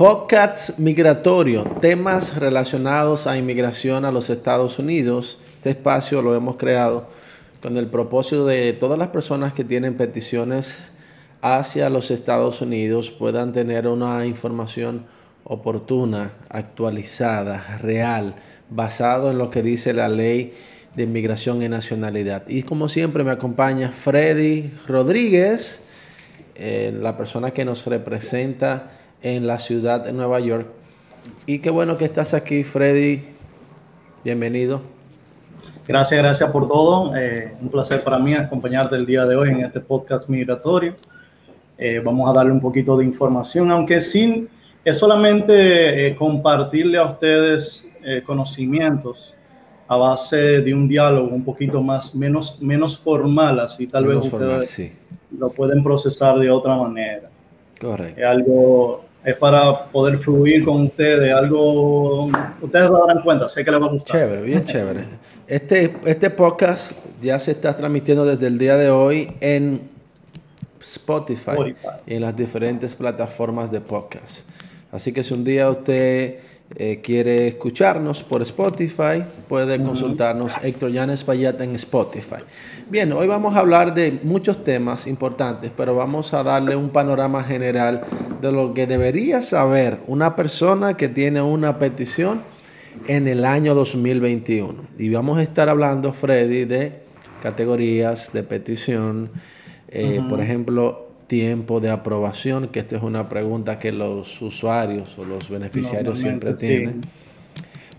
Podcast migratorio, temas relacionados a inmigración a los Estados Unidos. Este espacio lo hemos creado con el propósito de todas las personas que tienen peticiones hacia los Estados Unidos puedan tener una información oportuna, actualizada, real, basado en lo que dice la ley de inmigración y nacionalidad. Y como siempre me acompaña Freddy Rodríguez, eh, la persona que nos representa en la ciudad de Nueva York. Y qué bueno que estás aquí, Freddy. Bienvenido. Gracias, gracias por todo. Eh, un placer para mí acompañarte el día de hoy en este podcast migratorio. Eh, vamos a darle un poquito de información, aunque sin es solamente eh, compartirle a ustedes conocimientos a base de un diálogo un poquito más menos menos formal, así tal vez ustedes lo pueden procesar de otra manera. Correcto. Es algo es para poder fluir con ustedes, algo, ustedes lo darán cuenta, sé que les va a gustar. Chévere, bien chévere. Este, este podcast ya se está transmitiendo desde el día de hoy en Spotify, Spotify. y en las diferentes plataformas de podcast. Así que si un día usted eh, quiere escucharnos por Spotify, puede consultarnos Héctor Llanes Payat en Spotify. Bien, hoy vamos a hablar de muchos temas importantes, pero vamos a darle un panorama general de lo que debería saber una persona que tiene una petición en el año 2021. Y vamos a estar hablando, Freddy, de categorías de petición, eh, por ejemplo, tiempo de aprobación, que esta es una pregunta que los usuarios o los beneficiarios siempre tienen.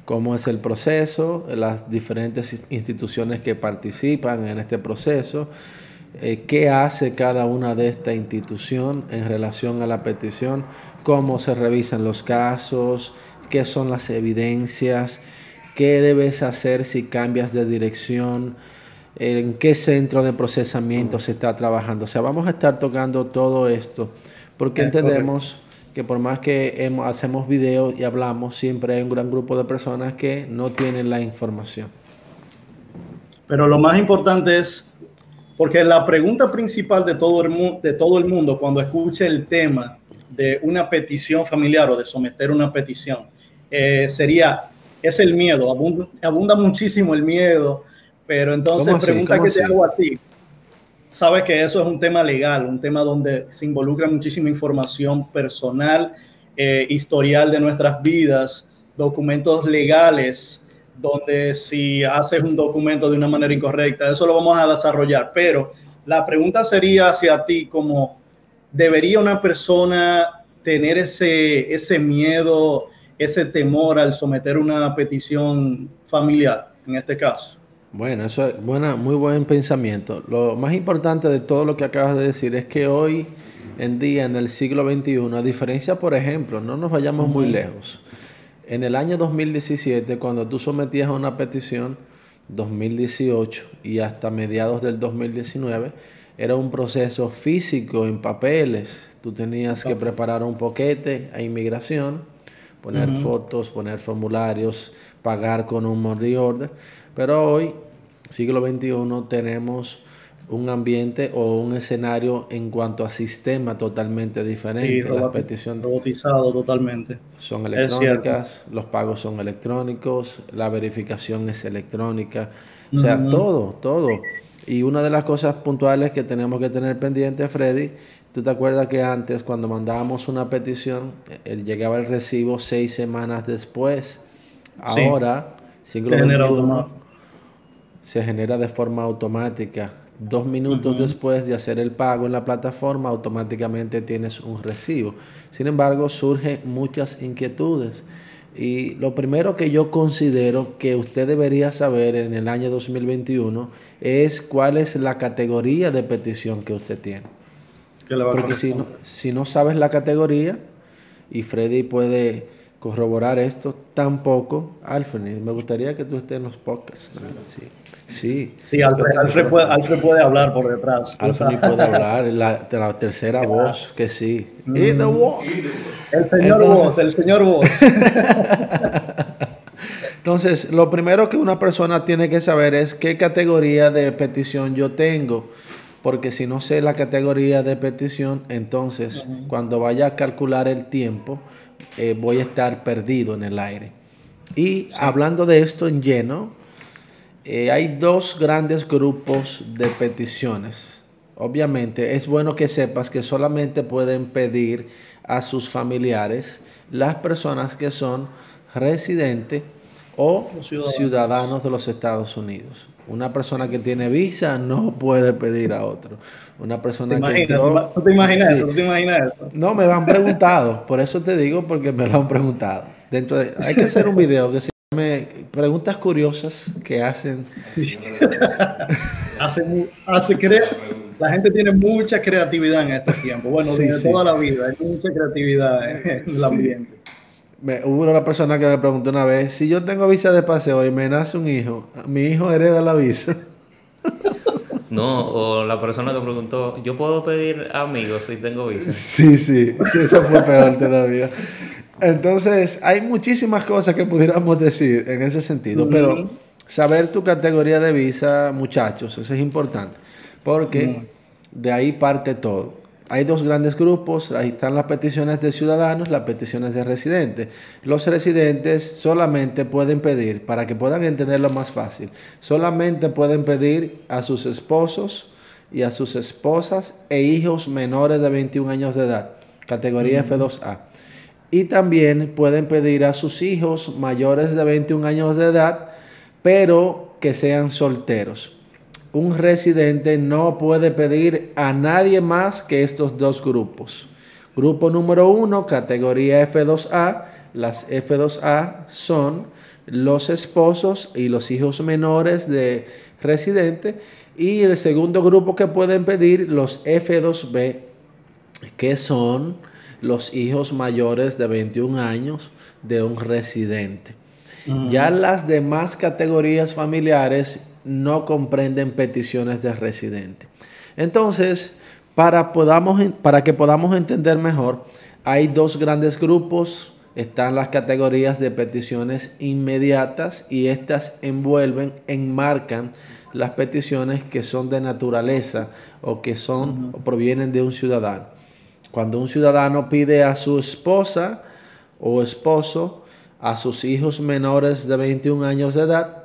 ¿Cómo es el proceso? Las diferentes instituciones que participan en este proceso. Eh, ¿Qué hace cada una de esta institución en relación a la petición? ¿Cómo se revisan los casos? ¿Qué son las evidencias? ¿Qué debes hacer si cambias de dirección? En qué centro de procesamiento se está trabajando. O sea, vamos a estar tocando todo esto porque entendemos que por más que hacemos videos y hablamos, siempre hay un gran grupo de personas que no tienen la información. Pero lo más importante es, porque la pregunta principal de todo el, de todo el mundo cuando escuche el tema de una petición familiar o de someter una petición, eh, sería, es el miedo, abunda muchísimo el miedo pero entonces, pregunta que te hago a ti. Sabes que eso es un tema legal, un tema donde se involucra muchísima información personal, eh, historial de nuestras vidas, documentos legales, donde si haces un documento de una manera incorrecta, eso lo vamos a desarrollar. Pero la pregunta sería hacia ti como, ¿debería una persona tener ese, ese miedo, ese temor al someter una petición familiar, en este caso? Bueno, eso es buena, muy buen pensamiento. Lo más importante de todo lo que acabas de decir es que hoy en día, en el siglo XXI, a diferencia, por ejemplo, no nos vayamos muy lejos. En el año 2017, cuando tú sometías a una petición, 2018 y hasta mediados del 2019, era un proceso físico en papeles. Tú tenías que preparar un poquete a inmigración, poner fotos, poner formularios, pagar con un money order. Pero hoy, siglo XXI, tenemos un ambiente o un escenario en cuanto a sistema totalmente diferente. Las peticiones robotizado totalmente. Son electrónicas, los pagos son electrónicos, la verificación es electrónica, o sea, todo, todo. Y una de las cosas puntuales que tenemos que tener pendiente, Freddy, tú te acuerdas que antes cuando mandábamos una petición, él llegaba el recibo seis semanas después. Ahora, siglo XXI, se genera de forma automática. Dos minutos después de hacer el pago en la plataforma, automáticamente tienes un recibo. Sin embargo, surgen muchas inquietudes. Y lo primero que yo considero que usted debería saber en el año 2021 es cuál es la categoría de petición que usted tiene. Porque si no, si no sabes la categoría, y Freddy puede corroborar esto, tampoco, Alfred, me gustaría que tú estés en los podcasts. Sí. Sí, sí Alfred, puede, hablar por detrás. Alfred puede hablar, la, la tercera voz, que sí. Mm. El señor voz, el señor voz. Entonces, lo primero que una persona tiene que saber es qué categoría de petición yo tengo. Porque si no sé la categoría de petición, entonces cuando vaya a calcular el tiempo, eh, voy a estar perdido en el aire. Y hablando de esto en lleno, eh, hay dos grandes grupos de peticiones. Obviamente es bueno que sepas que solamente pueden pedir a sus familiares las personas que son residentes o ciudadanos. de los Estados Unidos. Una persona que tiene visa no puede pedir a otro. Una persona que entró, ¿No te imaginas eso? ¿No te imaginas eso? No, me lo han preguntado. Por eso te digo, porque me lo han preguntado. Dentro de, hay que hacer un video que se llame Preguntas curiosas que hacen. hace, hace la gente tiene mucha creatividad en este tiempo. Bueno, de toda la vida, hay mucha creatividad en el ambiente. Me, hubo una persona que me preguntó una vez, si yo tengo visa de paseo y me nace un hijo, ¿mi hijo hereda la visa? No, o la persona que preguntó, ¿yo puedo pedir amigos si tengo visa? Sí, sí, sí eso fue peor todavía. Entonces, hay muchísimas cosas que pudiéramos decir en ese sentido, pero saber tu categoría de visa, muchachos, eso es importante, porque de ahí parte todo. Hay dos grandes grupos, ahí están las peticiones de ciudadanos, las peticiones de residentes. Los residentes solamente pueden pedir, para que puedan entenderlo más fácil, solamente pueden pedir a sus esposos y a sus esposas e hijos menores de 21 años de edad, categoría F2A y también pueden pedir a sus hijos mayores de 21 años de edad, pero que sean solteros. Un residente no puede pedir a nadie más que estos dos grupos. Grupo número uno, categoría F2A. Las F2A son los esposos y los hijos menores de residente. Y el segundo grupo que pueden pedir, los F2B, que son los hijos mayores de 21 años de un residente. Ya las demás categorías familiares no comprenden peticiones de residente. Entonces, para, podamos, para que podamos entender mejor, hay dos grandes grupos. Están las categorías de peticiones inmediatas y estas envuelven, enmarcan las peticiones que son de naturaleza o que son o provienen de un ciudadano. Cuando un ciudadano pide a su esposa o esposo, a sus hijos menores de 21 años de edad,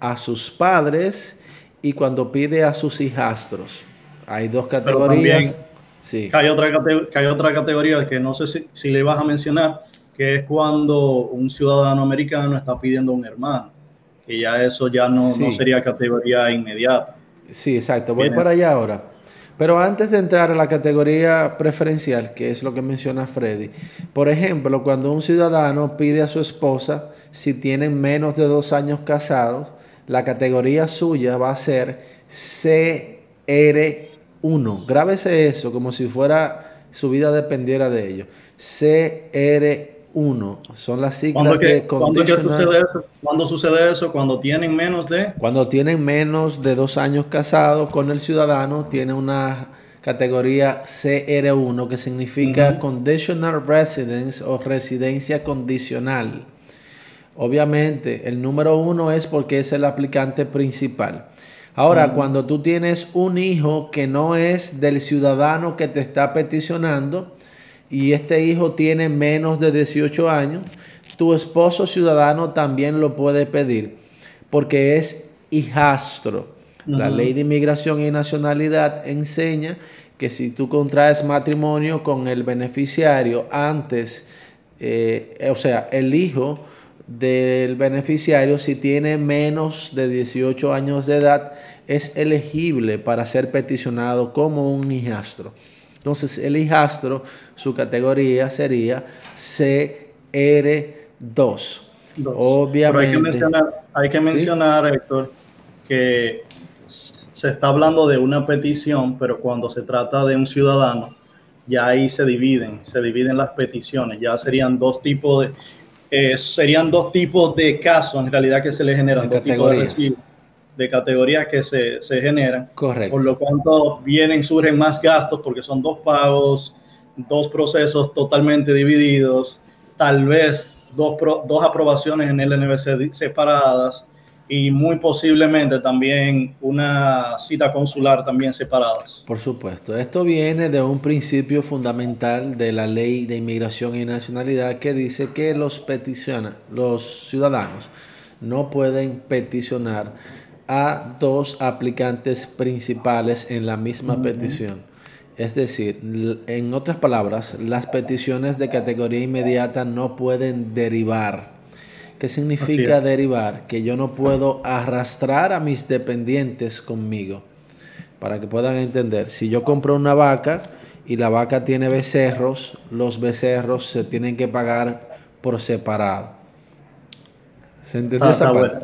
a sus padres y cuando pide a sus hijastros. Hay dos categorías. sí. hay, otra, hay otra categoría que no sé si, le vas a mencionar, que es cuando un ciudadano americano está pidiendo a un hermano, que ya eso ya no, no sería categoría inmediata. Sí, exacto. Voy para allá ahora. Pero antes de entrar a la categoría preferencial, que es lo que menciona Freddy, por ejemplo, cuando un ciudadano pide a su esposa, si tienen menos de dos años casados, la categoría suya va a ser CR1. Grábese eso como si fuera su vida dependiera de ello. CR1 uno. Son las siglas de ¿cuándo, sucede eso? Cuando tienen menos de... Cuando tienen menos de dos años casados con el ciudadano, tiene una categoría CR1 que significa Conditional Residence o residencia condicional. Obviamente, el número uno es porque es el aplicante principal. Ahora, cuando tú tienes un hijo que no es del ciudadano que te está peticionando, y este hijo tiene menos de 18 años, tu esposo ciudadano también lo puede pedir porque es hijastro. La ley de inmigración y nacionalidad enseña que si tú contraes matrimonio con el beneficiario antes, eh, o sea, el hijo del beneficiario, si tiene menos de 18 años de edad, es elegible para ser peticionado como un hijastro. Entonces, el hijastro, su categoría sería CR2. Obviamente. hay que mencionar, hay que mencionar Héctor, que se está hablando de una petición, pero cuando se trata de un ciudadano, ya ahí se dividen, se dividen las peticiones, ya serían dos tipos de, eh, serían dos tipos de casos en realidad que se le generan, dos tipos de de categorías que se, se generan. Correcto. Por lo tanto, vienen, surgen más gastos porque son dos pagos, dos procesos totalmente divididos, tal vez dos, dos aprobaciones en el NBC separadas. Y muy posiblemente también una cita consular también separadas. Por supuesto, esto viene de un principio fundamental de la ley de inmigración y nacionalidad que dice que los los ciudadanos no pueden peticionar a dos aplicantes principales en la misma petición. Es decir, en otras palabras, las peticiones de categoría inmediata no pueden derivar ¿Qué significa derivar? Que yo no puedo arrastrar a mis dependientes conmigo. Para que puedan entender, si yo compro una vaca y la vaca tiene becerros, los becerros se tienen que pagar por separado. ¿Se entendió ah, esa está, buena.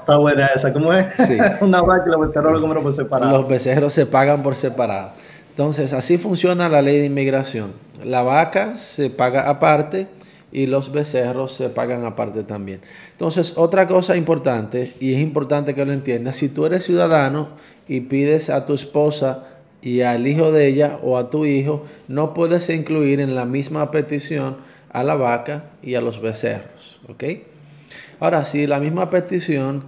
está buena esa. ¿Cómo es? Sí. una vaca y los becerros lo compran por separado. Los becerros se pagan por separado. Entonces, así funciona la ley de inmigración. La vaca se paga aparte y los becerros se pagan aparte también. Entonces, otra cosa importante, y es importante que lo entiendas, si tú eres ciudadano y pides a tu esposa y al hijo de ella o a tu hijo, no puedes incluir en la misma petición a la vaca y a los becerros. ¿Ok? Ahora, si la misma petición,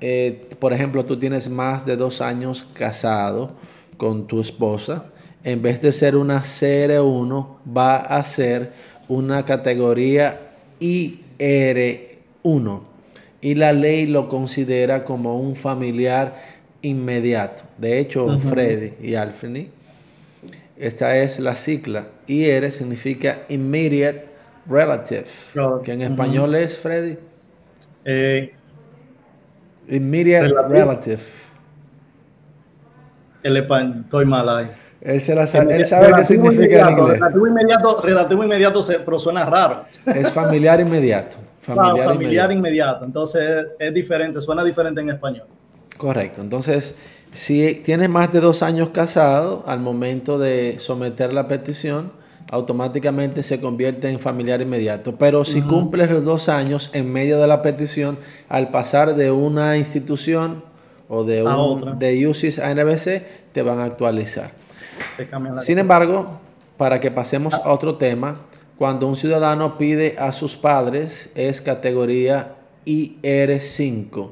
eh, por ejemplo, tú tienes más de dos años casado con tu esposa, en vez de ser una CR1, va a ser una categoría IR1 y la ley lo considera como un familiar inmediato. De hecho, Freddy y Alfred, esta es la cicla. IR significa Immediate Relative, que en español es, Freddy. Eh, immediate Relative. El estoy mal ahí. Él, se la sabe, él sabe qué significa en inglés. Relativo inmediato, relativo inmediato se, pero suena raro. Es familiar inmediato. Familiar, familiar inmediato. Entonces es diferente, suena diferente en español. Correcto. Entonces, si tienes más de dos años casado, al momento de someter la petición, automáticamente se convierte en familiar inmediato. Pero si cumples los dos años en medio de la petición, al pasar de una institución o de, un, de UCIS a NBC, te van a actualizar. Sin embargo, para que pasemos a otro tema, cuando un ciudadano pide a sus padres es categoría IR5,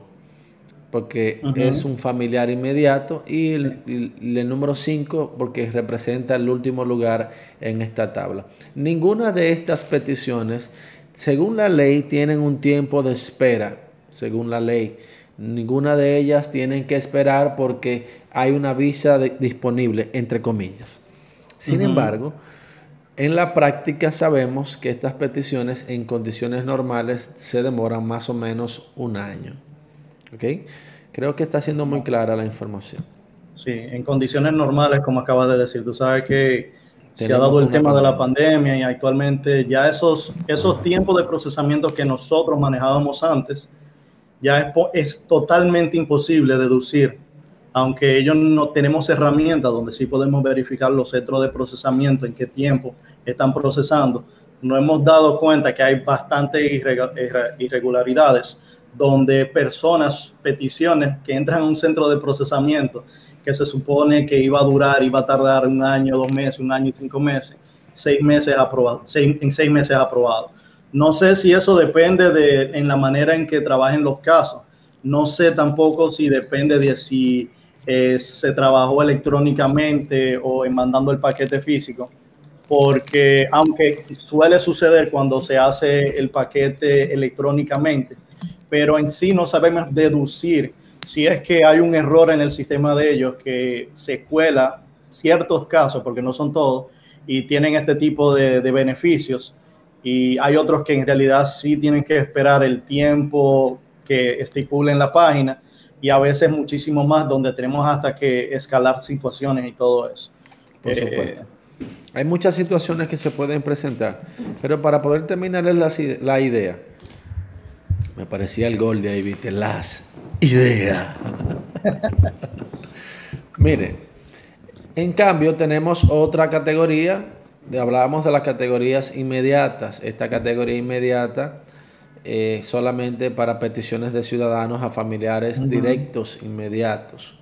porque es un familiar inmediato, y el, número 5 porque representa el último lugar en esta tabla. Ninguna de estas peticiones, según la ley, tienen un tiempo de espera, según la ley. Ninguna de ellas tienen que esperar porque hay una visa disponible, entre comillas. Sin embargo, en la práctica sabemos que estas peticiones en condiciones normales se demoran más o menos un año. ¿Ok? Creo que está siendo muy clara la información. Sí, en condiciones normales, como acabas de decir, tú sabes que se ha dado el tema de la pandemia y actualmente ya esos, esos tiempos de procesamiento que nosotros manejábamos antes, ya es, totalmente imposible deducir, aunque ellos no tenemos herramientas donde sí podemos verificar los centros de procesamiento, en qué tiempo están procesando, no hemos dado cuenta que hay bastantes irregularidades donde personas, peticiones que entran a un centro de procesamiento que se supone que iba a durar, iba a tardar un año, dos meses, un año y cinco meses, seis meses aprobado, en seis meses aprobado no sé si eso depende de en la manera en que trabajen los casos. No sé tampoco si depende de si eh, se trabajó electrónicamente o en mandando el paquete físico, porque aunque suele suceder cuando se hace el paquete electrónicamente, pero en sí no sabemos deducir si es que hay un error en el sistema de ellos que se cuela ciertos casos, porque no son todos, y tienen este tipo de beneficios y hay otros que en realidad sí tienen que esperar el tiempo que estipulen la página y a veces muchísimo más donde tenemos hasta que escalar situaciones y todo eso. Por eh, supuesto. Hay muchas situaciones que se pueden presentar, pero para poder terminar la, la idea, me parecía el gol de ahí, viste, las ideas. Mire, en cambio tenemos otra categoría hablábamos de las categorías inmediatas. Esta categoría inmediata eh, solamente para peticiones de ciudadanos a familiares directos inmediatos.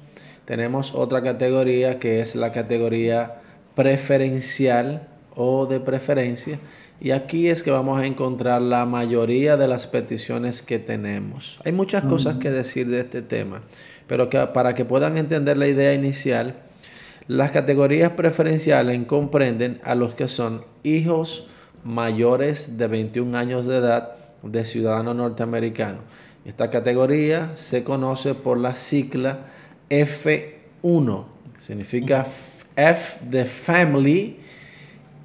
Tenemos otra categoría que es la categoría preferencial o de preferencia. Y aquí es que vamos a encontrar la mayoría de las peticiones que tenemos. Hay muchas cosas que decir de este tema, pero que, para que puedan entender la idea inicial, las categorías preferenciales comprenden a los que son hijos mayores de 21 años de edad de ciudadanos norteamericanos. Esta categoría se conoce por la sigla F1, significa F de Family,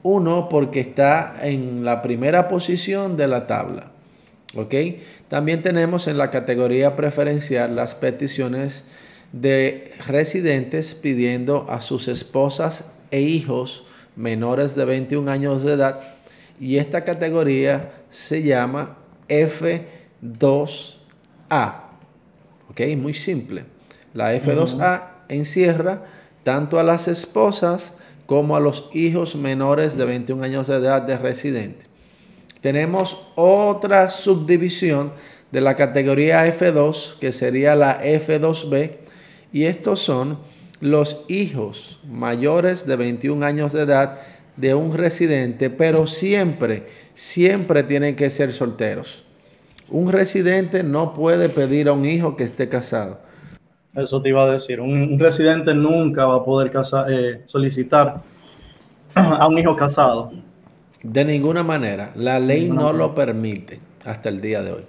1 porque está en la primera posición de la tabla. ¿Ok? También tenemos en la categoría preferencial las peticiones de residentes pidiendo a sus esposas e hijos menores de 21 años de edad y esta categoría se llama F2A. ¿Ok? Muy simple. La F2A encierra tanto a las esposas como a los hijos menores de 21 años de edad de residente. Tenemos otra subdivisión de la categoría F2, que sería la F2B, y estos son los hijos mayores de 21 años de edad de un residente, pero siempre, siempre tienen que ser solteros. Un residente no puede pedir a un hijo que esté casado. Eso te iba a decir. Un, residente nunca va a poder eh, solicitar a un hijo casado. De ninguna manera. La ley no lo permite hasta el día de hoy.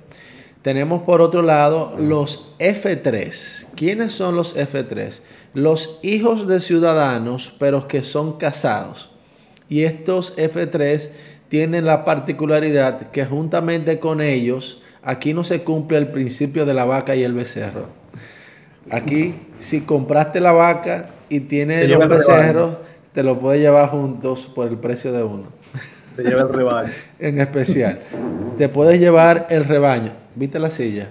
Tenemos por otro lado los F3. ¿Quiénes son los F3? Los hijos de ciudadanos, pero que son casados. Y estos F3 tienen la particularidad que juntamente con ellos, aquí no se cumple el principio de la vaca y el becerro. Aquí, si compraste la vaca y tienes los becerros, te lo puedes llevar juntos por el precio de uno. Te lleva el rebaño. en especial. Te puedes llevar el rebaño. ¿Viste la silla?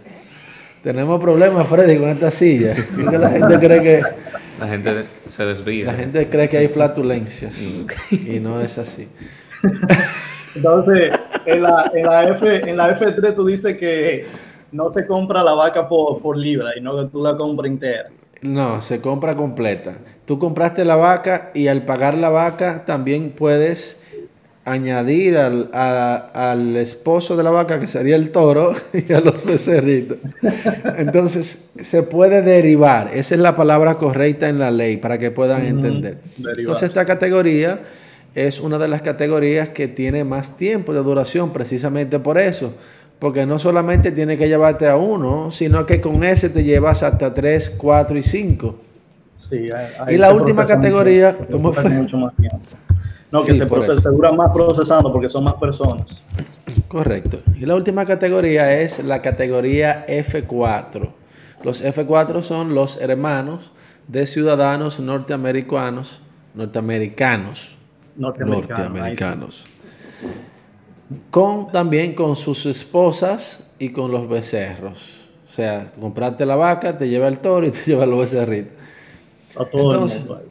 Tenemos problemas, Freddy, con esta silla. la gente cree que. La gente se desvía. La gente cree que hay flatulencias. y no es así. Entonces, en la, en la, F, en la F3 tú dices que no se compra la vaca por, por libra y no que tú la compras entera. No, se compra completa. Tú compraste la vaca y al pagar la vaca también puedes añadir al, al, esposo de la vaca, que sería el toro, y a los becerritos. Entonces, se puede derivar. Esa es la palabra correcta en la ley para que puedan entender. Entonces, esta categoría es una de las categorías que tiene más tiempo de duración, precisamente por eso porque no solamente tiene que llevarte a uno, sino que con ese te llevas hasta tres, cuatro y cinco. Sí, y la última categoría, ¿cómo fue? Mucho más tiempo. No, que se, se dura más procesando porque son más personas. Correcto. Y la última categoría es la categoría F4. Los F4 son los hermanos de ciudadanos norteamericanos, norteamericanos, norteamericanos. norteamericanos con también con sus esposas y con los becerros. O sea, comprarte la vaca, te lleva el toro y te lleva los becerritos. A todo entonces, el mundo.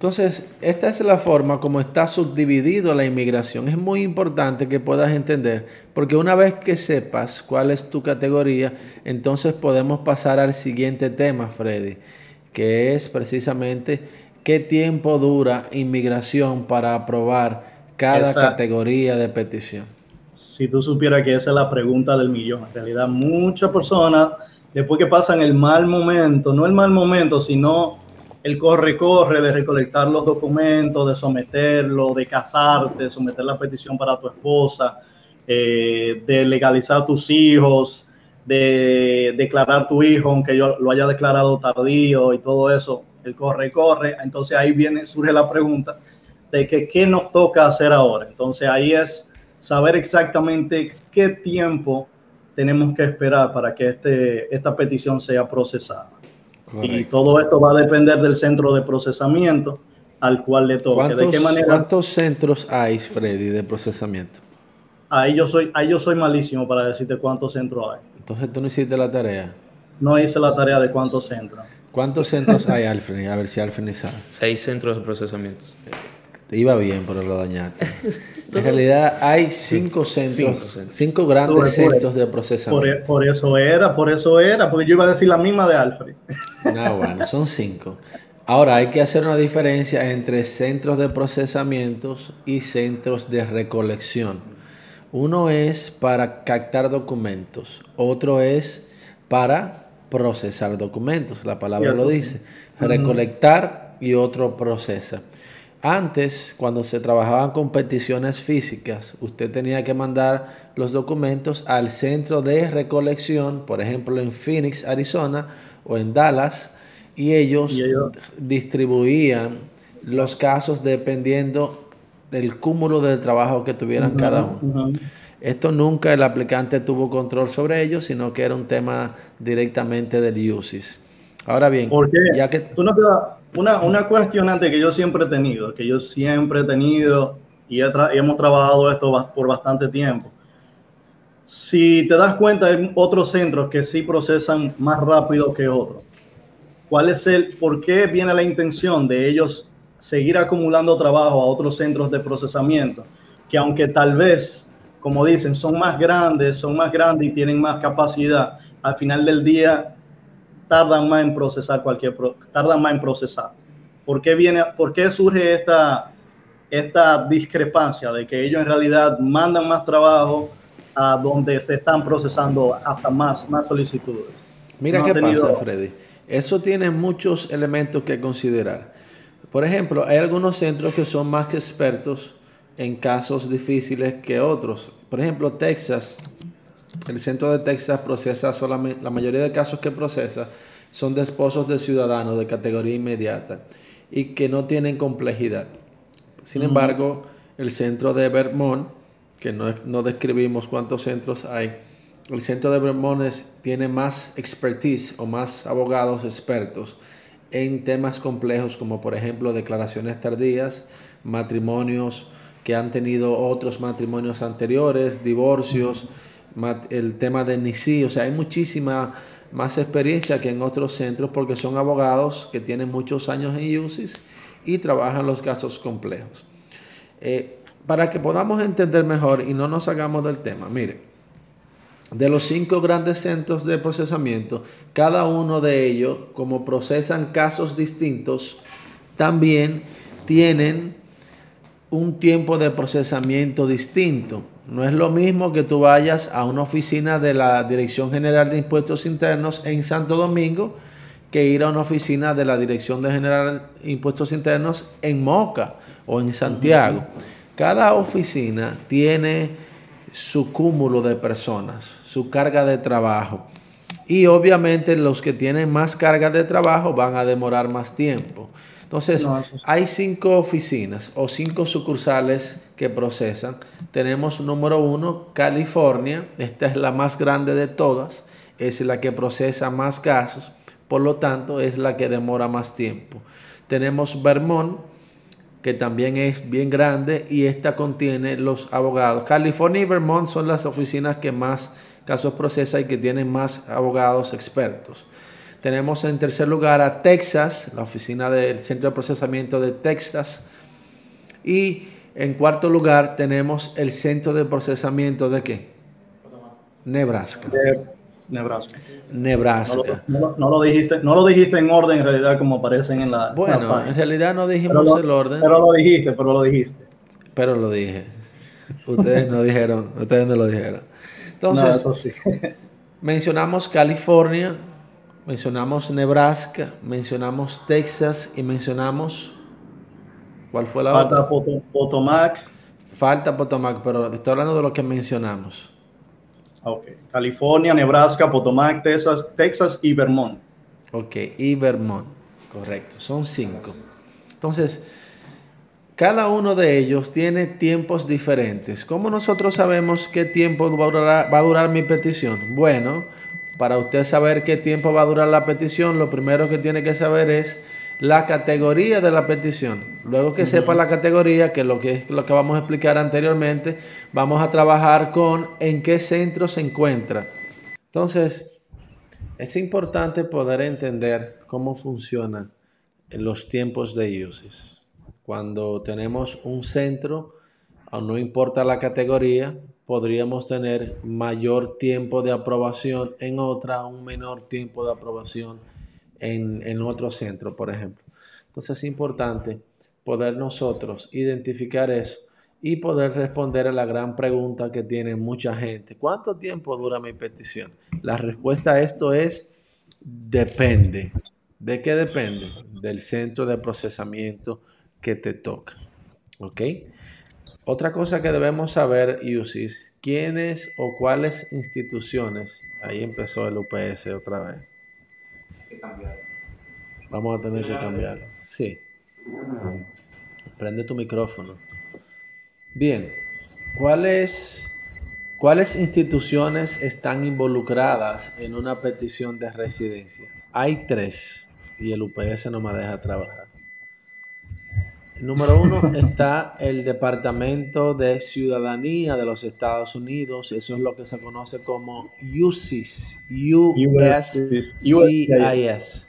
Entonces, esta es la forma como está subdividido la inmigración. Es muy importante que puedas entender, porque una vez que sepas cuál es tu categoría, entonces podemos pasar al siguiente tema, Freddy, que es precisamente qué tiempo dura inmigración para aprobar cada categoría de petición. Si tú supieras que esa es la pregunta del millón, en realidad muchas personas, después que pasan el mal momento, no el mal momento, sino el corre-corre de recolectar los documentos, de someterlo, de casarte, de someter la petición para tu esposa, eh, de legalizar tus hijos, de declarar tu hijo, aunque yo lo haya declarado tardío y todo eso, el corre-corre. Entonces ahí viene, surge la pregunta, de que qué nos toca hacer ahora. Entonces ahí es saber exactamente qué tiempo tenemos que esperar para que este, esta petición sea procesada. Y todo esto va a depender del centro de procesamiento al cual le toque. ¿De qué manera? ¿Cuántos centros hay, Freddy, de procesamiento? Ahí yo soy, ahí yo soy malísimo para decirte cuántos centros hay. Entonces tú no hiciste la tarea. No hice la tarea de cuántos centros. ¿Cuántos centros hay, Alfred? A ver si Alfred sabe. Seis centros de procesamiento. Iba bien, pero lo dañaste. en realidad hay cinco centros, cinco, grandes centros de procesamiento. Por, eso era, por eso era, porque yo iba a decir la misma de Alfred. No, bueno, son cinco. Ahora hay que hacer una diferencia entre centros de procesamientos y centros de recolección. Uno es para captar documentos, otro es para procesar documentos, la palabra lo dice, recolectar y otro procesa. Antes, cuando se trabajaban con peticiones físicas, usted tenía que mandar los documentos al centro de recolección, por ejemplo en Phoenix, Arizona, o en Dallas, y ellos, distribuían los casos dependiendo del cúmulo de trabajo que tuvieran cada uno. Esto nunca el aplicante tuvo control sobre ellos, sino que era un tema directamente del UCIS. Ahora bien, ya que... una, una cuestionante que yo siempre he tenido, que yo siempre he tenido y, hemos trabajado esto por bastante tiempo. Si te das cuenta, hay otros centros que sí procesan más rápido que otros. ¿Cuál es el, por qué viene la intención de ellos seguir acumulando trabajo a otros centros de procesamiento? Que aunque tal vez, como dicen, son más grandes, son más grandes y tienen más capacidad, al final del día tardan más en procesar cualquier, tardan más en procesar. ¿Por qué, viene, por qué surge esta, esta discrepancia de que ellos en realidad mandan más trabajo a donde se están procesando hasta más, más solicitudes? Mira qué pasa, Freddy. Eso tiene muchos elementos que considerar. Por ejemplo, hay algunos centros que son más expertos en casos difíciles que otros. Por ejemplo, Texas, el centro de Texas procesa solamente, la mayoría de casos que procesa son de esposos de ciudadanos de categoría inmediata y que no tienen complejidad. Sin embargo, el centro de Vermont, que no, no describimos cuántos centros hay, el centro de Vermont tiene más expertise o más abogados expertos en temas complejos como por ejemplo declaraciones tardías, matrimonios que han tenido otros matrimonios anteriores, divorcios, el tema de NICI, o sea, hay muchísima más experiencia que en otros centros porque son abogados que tienen muchos años en UCIS y trabajan los casos complejos. Eh, para que podamos entender mejor y no nos hagamos del tema, mire, de los cinco grandes centros de procesamiento, cada uno de ellos, como procesan casos distintos, también tienen un tiempo de procesamiento distinto. No es lo mismo que tú vayas a una oficina de la Dirección General de Impuestos Internos en Santo Domingo que ir a una oficina de la Dirección de General de Impuestos Internos en Moca o en Santiago. Cada oficina tiene su cúmulo de personas su carga de trabajo. Y obviamente los que tienen más carga de trabajo van a demorar más tiempo. Entonces, hay cinco oficinas o cinco sucursales que procesan. Tenemos número uno, California. Esta es la más grande de todas. Es la que procesa más casos. Por lo tanto, es la que demora más tiempo. Tenemos Vermont, que también es bien grande y esta contiene los abogados. California y Vermont son las oficinas que más casos procesa y que tienen más abogados expertos. Tenemos en tercer lugar a Texas, la oficina del Centro de Procesamiento de Texas. Y en cuarto lugar tenemos el Centro de Procesamiento de qué? Nebraska. Nebraska. Nebraska. No lo, dijiste, no lo dijiste en orden en realidad como aparecen en la. Bueno, en realidad no dijimos el orden. Pero lo dijiste, pero lo dijiste. Pero lo dije. Ustedes no dijeron, ustedes no lo dijeron. Entonces, mencionamos California, mencionamos Nebraska, mencionamos Texas y mencionamos. ¿Cuál fue la otra? Potomac. Falta Potomac, pero estoy hablando de lo que mencionamos. Ok. California, Nebraska, Potomac, Texas, Texas y Vermont. Ok, y Vermont. Correcto. Son cinco. Entonces, cada uno de ellos tiene tiempos diferentes. ¿Cómo nosotros sabemos qué tiempo va a, durar, mi petición? Bueno, para usted saber qué tiempo va a durar la petición, lo primero que tiene que saber es la categoría de la petición. Luego que sepa la categoría, que lo que es lo que vamos a explicar anteriormente, vamos a trabajar con en qué centro se encuentra. Entonces, es importante poder entender cómo funcionan los tiempos de uses. Cuando tenemos un centro, no importa la categoría, podríamos tener mayor tiempo de aprobación en otra, un menor tiempo de aprobación en, otro centro, por ejemplo. Entonces es importante poder nosotros identificar eso y poder responder a la gran pregunta que tiene mucha gente. ¿Cuánto tiempo dura mi petición? La respuesta a esto es depende. ¿De qué depende? Del centro de procesamiento que te toca. ¿Ok? Otra cosa que debemos saber, Usis, ¿quiénes o cuáles instituciones? Ahí empezó el UPS otra vez. Vamos a tener que cambiarlo. Sí. Prende tu micrófono. Bien, ¿cuáles, ¿cuáles instituciones están involucradas en una petición de residencia? Hay tres y el UPS no me deja trabajar. Número uno está el Departamento de Ciudadanía de los Estados Unidos. Eso es lo que se conoce como USCIS. USCIS.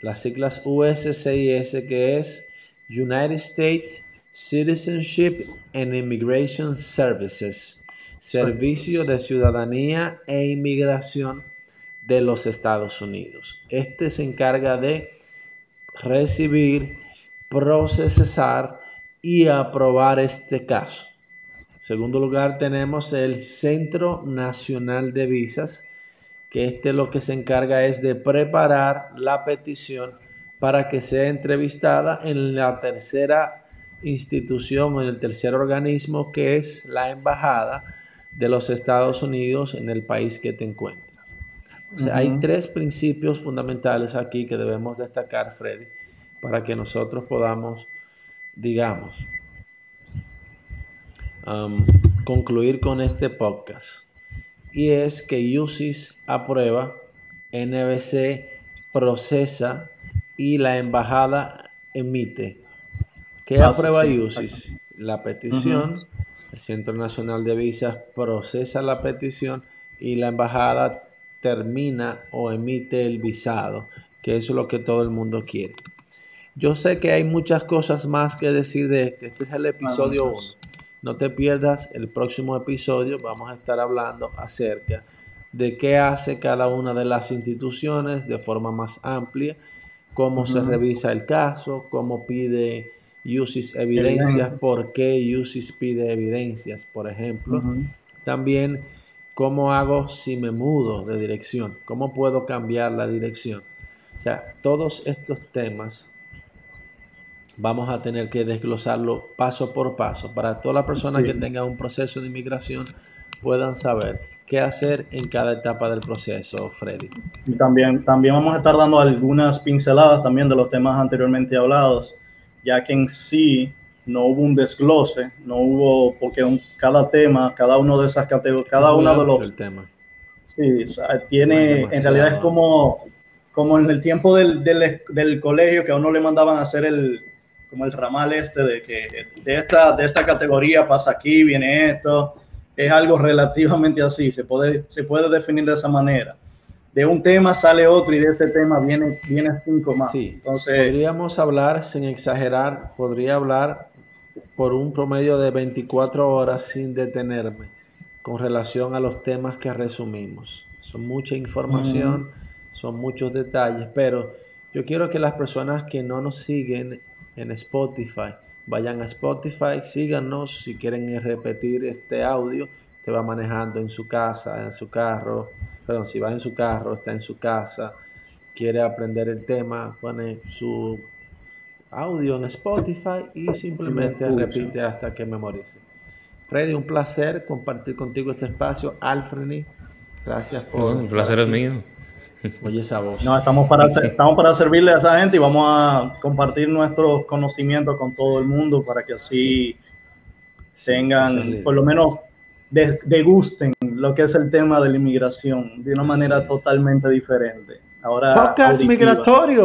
Las siglas USCIS que es United States Citizenship and Immigration Services, Servicio de Ciudadanía e Inmigración de los Estados Unidos. Este se encarga de recibir, procesar y aprobar este caso. En segundo lugar, tenemos el Centro Nacional de Visas, que este lo que se encarga es de preparar la petición para que sea entrevistada en la tercera institución o en el tercer organismo que es la embajada de los Estados Unidos en el país que te encuentras. O sea, hay tres principios fundamentales aquí que debemos destacar, Freddy, para que nosotros podamos, digamos, um, concluir con este podcast. Y es que UCIS aprueba, NBC procesa y la embajada emite ¿Qué aprueba UCIS? La petición, el Centro Nacional de Visas procesa la petición y la embajada termina o emite el visado, que eso es lo que todo el mundo quiere. Yo sé que hay muchas cosas más que decir de este. Este es el episodio 1. No te pierdas el próximo episodio. Vamos a estar hablando acerca de qué hace cada una de las instituciones de forma más amplia, cómo se revisa el caso, cómo pide UCIS evidencias, por qué UCIS pide evidencias, por ejemplo. También, cómo hago si me mudo de dirección, cómo puedo cambiar la dirección. O sea, todos estos temas vamos a tener que desglosarlo paso por paso para todas las personas que tengan un proceso de inmigración puedan saber qué hacer en cada etapa del proceso, Freddy. Y también, también vamos a estar dando algunas pinceladas también de los temas anteriormente hablados ya que en sí no hubo un desglose, no hubo, porque cada tema, cada uno de esas categorías, cada uno de los... temas. Sí, tiene, en realidad es como, como en el tiempo del, del, del, colegio que a uno le mandaban a hacer el, como el ramal este de que de esta, de esta categoría pasa aquí, viene esto, es algo relativamente así, se puede, se puede definir de esa manera de un tema sale otro y de ese tema viene, viene cinco más. Sí, Entonces, podríamos hablar, sin exagerar, podría hablar por un promedio de 24 horas sin detenerme con relación a los temas que resumimos. Son mucha información, son muchos detalles, pero yo quiero que las personas que no nos siguen en Spotify vayan a Spotify, síganos si quieren repetir este audio, te va manejando en su casa, en su carro, perdón, si va en su carro, está en su casa, quiere aprender el tema, pone su audio en Spotify y simplemente repite hasta que memorice. Freddy, un placer compartir contigo este espacio. Alfredi, gracias por... un placer es mío. Oye esa voz. No, estamos para, estamos para servirle a esa gente y vamos a compartir nuestros conocimientos con todo el mundo para que así tengan, por lo menos, degusten lo que es el tema de la inmigración de una manera totalmente diferente. Ahora, podcast migratorio.